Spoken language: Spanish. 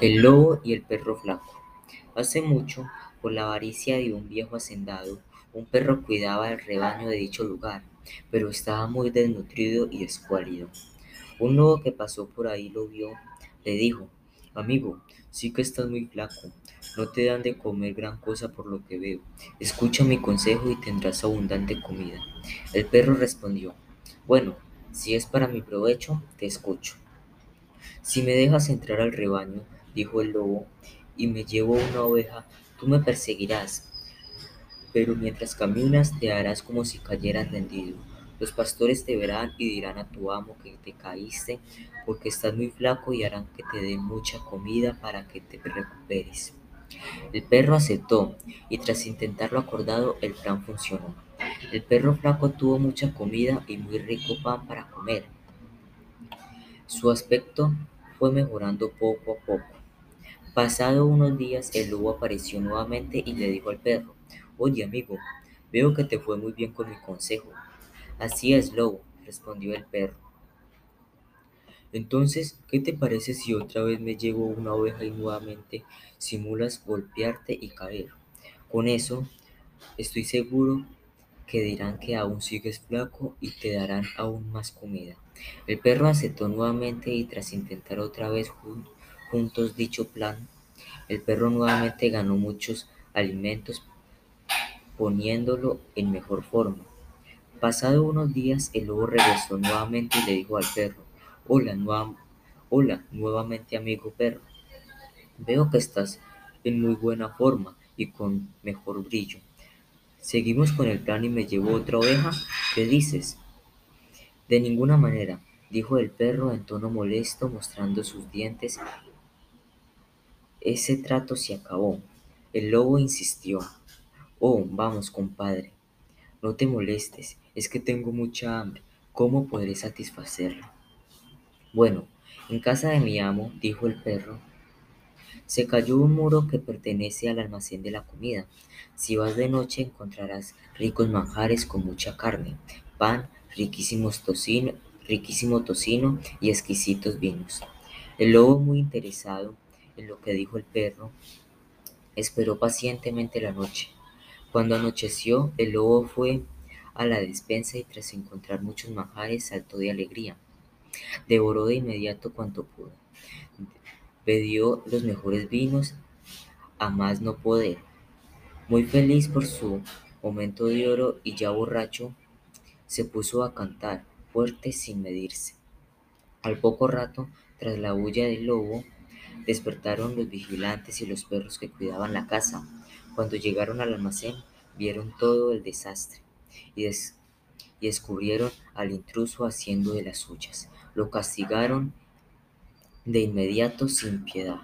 El lobo y el perro flaco. Hace mucho, por la avaricia de un viejo hacendado, un perro cuidaba el rebaño de dicho lugar, pero estaba muy desnutrido y escuálido. Un lobo que pasó por ahí lo vio, le dijo, Amigo, sí que estás muy flaco, no te dan de comer gran cosa por lo que veo. Escucha mi consejo y tendrás abundante comida. El perro respondió, Bueno, si es para mi provecho, te escucho. Si me dejas entrar al rebaño, dijo el lobo, y me llevo una oveja, tú me perseguirás, pero mientras caminas te harás como si cayeras rendido. Los pastores te verán y dirán a tu amo que te caíste porque estás muy flaco y harán que te den mucha comida para que te recuperes. El perro aceptó y tras intentar lo acordado el plan funcionó. El perro flaco tuvo mucha comida y muy rico pan para comer. Su aspecto fue mejorando poco a poco. Pasado unos días el lobo apareció nuevamente y le dijo al perro, Oye amigo, veo que te fue muy bien con mi consejo. Así es, lobo, respondió el perro. Entonces, ¿qué te parece si otra vez me llevo una oveja y nuevamente simulas golpearte y caer? Con eso, estoy seguro que dirán que aún sigues flaco y te darán aún más comida. El perro aceptó nuevamente y tras intentar otra vez juntos dicho plan, el perro nuevamente ganó muchos alimentos poniéndolo en mejor forma. Pasado unos días, el lobo regresó nuevamente y le dijo al perro, Hola, hola, nuevamente amigo perro. Veo que estás en muy buena forma y con mejor brillo. Seguimos con el plan y me llevo otra oveja. ¿Qué dices? De ninguna manera, dijo el perro en tono molesto, mostrando sus dientes. Ese trato se acabó. El lobo insistió. Oh, vamos, compadre. No te molestes, es que tengo mucha hambre. ¿Cómo podré satisfacerla? Bueno, en casa de mi amo, dijo el perro, se cayó un muro que pertenece al almacén de la comida. Si vas de noche encontrarás ricos manjares con mucha carne, pan, riquísimos tocino, riquísimo tocino y exquisitos vinos. El lobo, muy interesado en lo que dijo el perro, esperó pacientemente la noche. Cuando anocheció, el lobo fue a la despensa y tras encontrar muchos manjares saltó de alegría. Devoró de inmediato cuanto pudo. Bebió los mejores vinos a más no poder. Muy feliz por su momento de oro y ya borracho, se puso a cantar fuerte sin medirse. Al poco rato, tras la huya del lobo, despertaron los vigilantes y los perros que cuidaban la casa. Cuando llegaron al almacén, vieron todo el desastre y, y descubrieron al intruso haciendo de las suyas. Lo castigaron de inmediato sin piedad.